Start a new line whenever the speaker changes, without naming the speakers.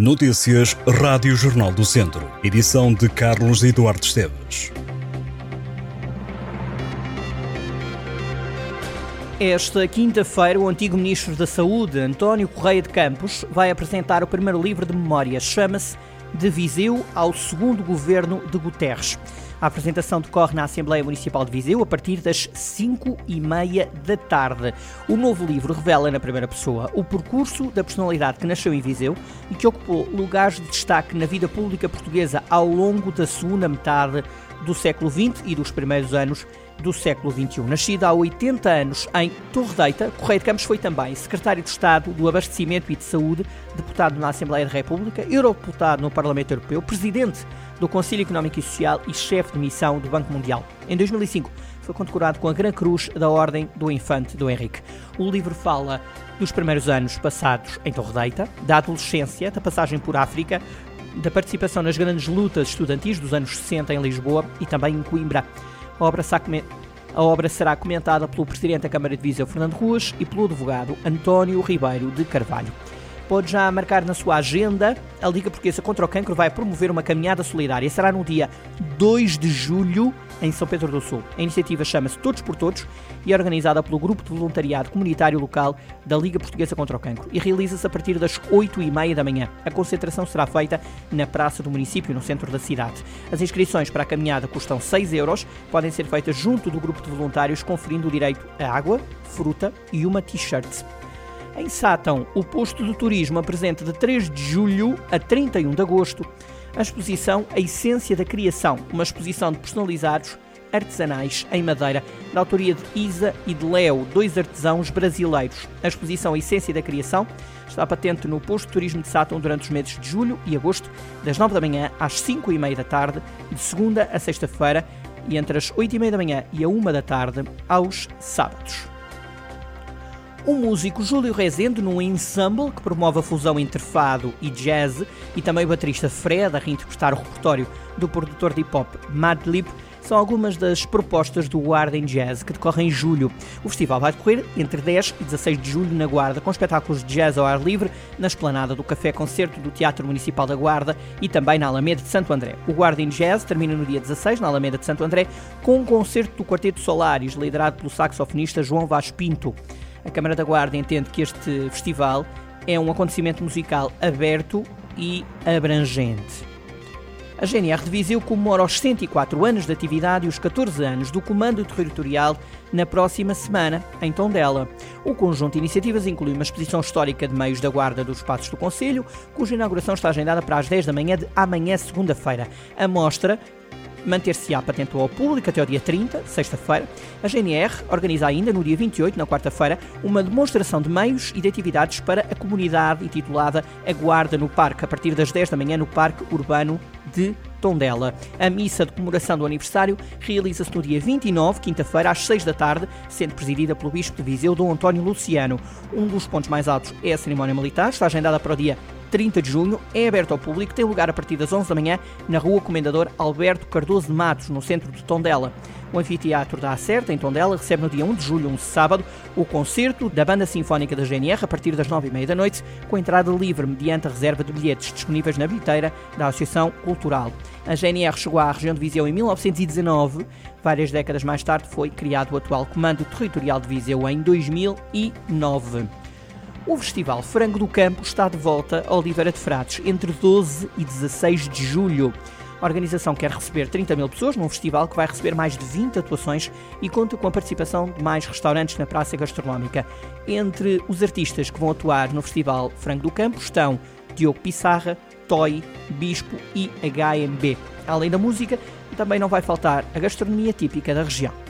Notícias Rádio Jornal do Centro. Edição de Carlos Eduardo Esteves.
Esta quinta-feira, o antigo Ministro da Saúde, António Correia de Campos, vai apresentar o primeiro livro de memórias. Chama-se De Viseu ao Segundo Governo de Guterres. A apresentação decorre na Assembleia Municipal de Viseu a partir das 5 e meia da tarde. O novo livro revela na primeira pessoa o percurso da personalidade que nasceu em Viseu e que ocupou lugares de destaque na vida pública portuguesa ao longo da segunda metade do século XX e dos primeiros anos do século XXI. Nascido há 80 anos em Torredeita, Correia de Campos foi também secretário de Estado do Abastecimento e de Saúde, deputado na Assembleia da República, eurodeputado no Parlamento Europeu, presidente do Conselho Económico e Social e chefe de missão do Banco Mundial. Em 2005, foi condecorado com a Gran Cruz da Ordem do Infante do Henrique. O livro fala dos primeiros anos passados em Torredeita, da adolescência, da passagem por África, da participação nas grandes lutas estudantis dos anos 60 em Lisboa e também em Coimbra. A obra, a obra será comentada pelo Presidente da Câmara de Viseu, Fernando Ruas, e pelo advogado António Ribeiro de Carvalho pode já marcar na sua agenda. A Liga Portuguesa contra o Cancro vai promover uma caminhada solidária. Será no dia 2 de julho em São Pedro do Sul. A iniciativa chama-se Todos por Todos e é organizada pelo Grupo de Voluntariado Comunitário Local da Liga Portuguesa contra o Cancro e realiza-se a partir das 8 e meia da manhã. A concentração será feita na Praça do Município, no centro da cidade. As inscrições para a caminhada custam 6 euros, podem ser feitas junto do grupo de voluntários, conferindo o direito a água, fruta e uma t-shirt. Em Sátão, o posto do turismo apresenta de 3 de julho a 31 de agosto a exposição A Essência da Criação, uma exposição de personalizados artesanais em madeira, da autoria de Isa e de Leo, dois artesãos brasileiros. A exposição A Essência da Criação está patente no posto de turismo de Sátão durante os meses de julho e agosto, das 9 da manhã às 5 e meia da tarde, de segunda a sexta-feira, e entre as 8 e meia da manhã e a 1 da tarde, aos sábados o músico Júlio Rezende num ensemble que promove a fusão entre fado e jazz e também o baterista Fred a reinterpretar o repertório do produtor de hip-hop Madlib são algumas das propostas do Guarda em Jazz que decorrem em julho. O festival vai decorrer entre 10 e 16 de julho na Guarda, com espetáculos de jazz ao ar livre na esplanada do Café Concerto do Teatro Municipal da Guarda e também na Alameda de Santo André. O Guarda em Jazz termina no dia 16 na Alameda de Santo André com um concerto do Quarteto Solares liderado pelo saxofonista João Vaz Pinto. A Câmara da Guarda entende que este festival é um acontecimento musical aberto e abrangente. A GNR de Viseu comemora os 104 anos de atividade e os 14 anos do Comando Territorial na próxima semana, em Tondela. O conjunto de iniciativas inclui uma exposição histórica de meios da Guarda dos Passos do Conselho, cuja inauguração está agendada para as 10 da manhã de amanhã, segunda-feira. A mostra manter-se-á patente ao público até o dia 30, sexta-feira. A GNR organiza ainda no dia 28, na quarta-feira, uma demonstração de meios e de atividades para a comunidade intitulada A Guarda no Parque, a partir das 10 da manhã no Parque Urbano de Tondela. A missa de comemoração do aniversário realiza-se no dia 29, quinta-feira, às 6 da tarde, sendo presidida pelo Bispo de Viseu, Dom António Luciano. Um dos pontos mais altos é a cerimónia militar, está agendada para o dia 30 de junho, é aberto ao público, tem lugar a partir das 11 da manhã na Rua Comendador Alberto Cardoso de Matos, no centro de Tondela. O Anfiteatro da Acerta, em Tondela, recebe no dia 1 de julho, um sábado, o concerto da Banda Sinfónica da GNR a partir das 9h30 da noite, com entrada livre mediante a reserva de bilhetes disponíveis na bilheteira da Associação Cultural. A GNR chegou à região de Viseu em 1919. Várias décadas mais tarde foi criado o atual Comando Territorial de Viseu em 2009. O Festival Frango do Campo está de volta a Oliveira de Frades entre 12 e 16 de julho. A organização quer receber 30 mil pessoas num festival que vai receber mais de 20 atuações e conta com a participação de mais restaurantes na praça gastronómica. Entre os artistas que vão atuar no Festival Frango do Campo estão Diogo Pissarra, Toy, Bispo e HMB. Além da música, também não vai faltar a gastronomia típica da região.